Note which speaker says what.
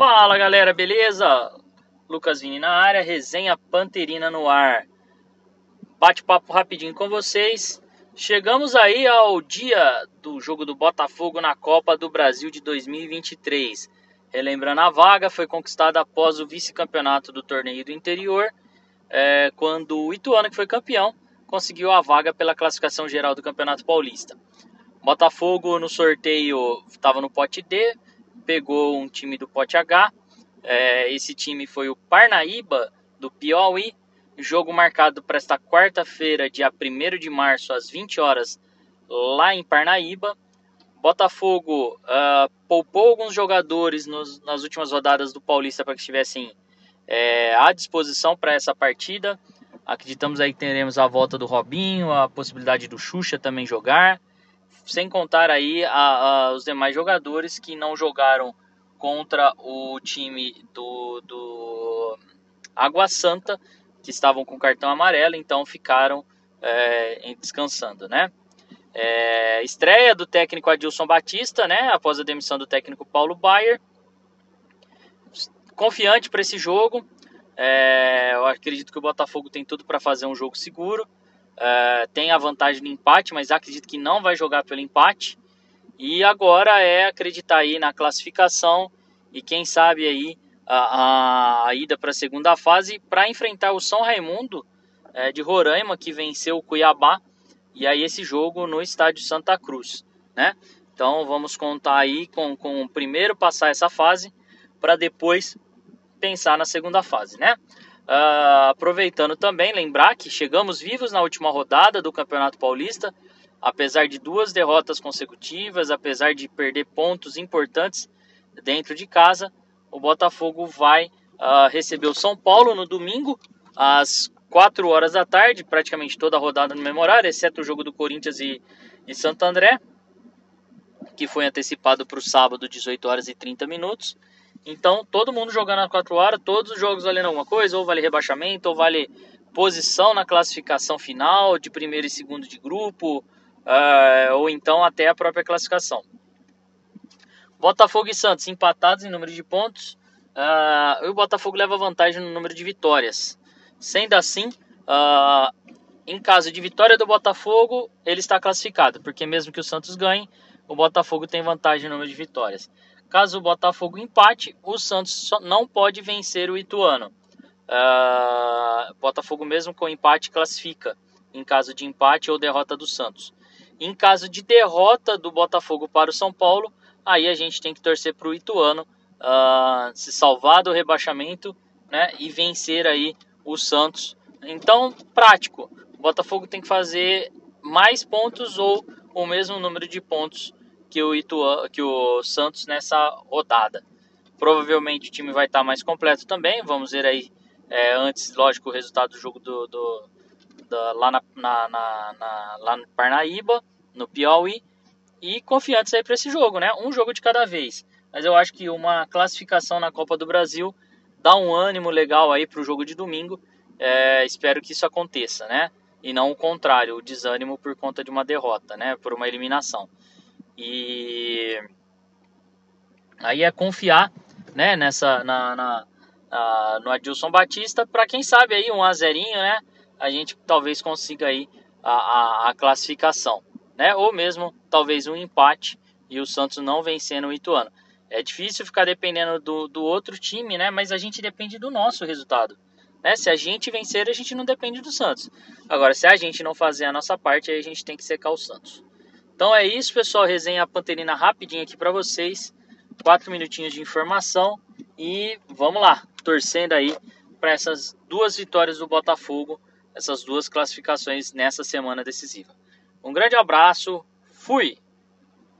Speaker 1: Fala galera, beleza? Lucas Vini na área, resenha Panterina no ar. Bate-papo rapidinho com vocês. Chegamos aí ao dia do jogo do Botafogo na Copa do Brasil de 2023. Relembrando a vaga, foi conquistada após o vice-campeonato do torneio do interior, é, quando o Ituano, que foi campeão, conseguiu a vaga pela classificação geral do Campeonato Paulista. Botafogo no sorteio estava no pote D, pegou um time do pote H. É, esse time foi o Parnaíba do Piauí. Jogo marcado para esta quarta-feira, dia 1 de março, às 20 horas, lá em Parnaíba. Botafogo uh, poupou alguns jogadores nos, nas últimas rodadas do Paulista para que estivessem é, à disposição para essa partida. Acreditamos aí que teremos a volta do Robinho, a possibilidade do Xuxa também jogar sem contar aí a, a, os demais jogadores que não jogaram contra o time do, do Água Santa, que estavam com cartão amarelo, então ficaram é, descansando, né? É, estreia do técnico Adilson Batista, né? Após a demissão do técnico Paulo Baier. Confiante para esse jogo. É, eu acredito que o Botafogo tem tudo para fazer um jogo seguro. Uh, tem a vantagem do empate, mas acredito que não vai jogar pelo empate. E agora é acreditar aí na classificação e quem sabe aí a, a, a ida para a segunda fase para enfrentar o São Raimundo é, de Roraima que venceu o Cuiabá e aí esse jogo no estádio Santa Cruz, né? Então vamos contar aí com, com primeiro passar essa fase para depois pensar na segunda fase, né? Uh, aproveitando também, lembrar que chegamos vivos na última rodada do Campeonato Paulista, apesar de duas derrotas consecutivas, apesar de perder pontos importantes dentro de casa, o Botafogo vai uh, receber o São Paulo no domingo, às 4 horas da tarde, praticamente toda a rodada no memorário, exceto o jogo do Corinthians e, e Santo André, que foi antecipado para o sábado, 18 horas e 30 minutos. Então, todo mundo jogando às 4 horas, todos os jogos valendo alguma coisa, ou vale rebaixamento, ou vale posição na classificação final, de primeiro e segundo de grupo, uh, ou então até a própria classificação. Botafogo e Santos empatados em número de pontos, uh, e o Botafogo leva vantagem no número de vitórias. Sendo assim, uh, em caso de vitória do Botafogo, ele está classificado, porque mesmo que o Santos ganhe, o Botafogo tem vantagem no número de vitórias. Caso o Botafogo empate, o Santos não pode vencer o Ituano. Uh, Botafogo mesmo com empate classifica em caso de empate ou derrota do Santos. Em caso de derrota do Botafogo para o São Paulo, aí a gente tem que torcer para o Ituano uh, se salvar do rebaixamento né, e vencer aí o Santos. Então, prático. O Botafogo tem que fazer mais pontos ou o mesmo número de pontos que o, Ituan, que o Santos nessa rodada. Provavelmente o time vai estar mais completo também. Vamos ver aí é, antes, lógico, o resultado do jogo do, do, lá, na, na, na, lá no Parnaíba, no Piauí. E confiantes aí para esse jogo, né? Um jogo de cada vez. Mas eu acho que uma classificação na Copa do Brasil dá um ânimo legal aí para o jogo de domingo. É, espero que isso aconteça, né? E não o contrário, o desânimo por conta de uma derrota, né? Por uma eliminação. E aí é confiar né, nessa, na, na, no Adilson Batista para quem sabe aí um azerinho, né? A gente talvez consiga aí a, a, a, classificação, né? Ou mesmo talvez um empate e o Santos não vencendo o Ituano. É difícil ficar dependendo do, do outro time, né? Mas a gente depende do nosso resultado. Né? Se a gente vencer, a gente não depende do Santos. Agora, se a gente não fazer a nossa parte, aí a gente tem que secar o Santos. Então é isso, pessoal. Resenha Panterina rapidinho aqui para vocês. Quatro minutinhos de informação. E vamos lá, torcendo aí para essas duas vitórias do Botafogo, essas duas classificações nessa semana decisiva. Um grande abraço, fui!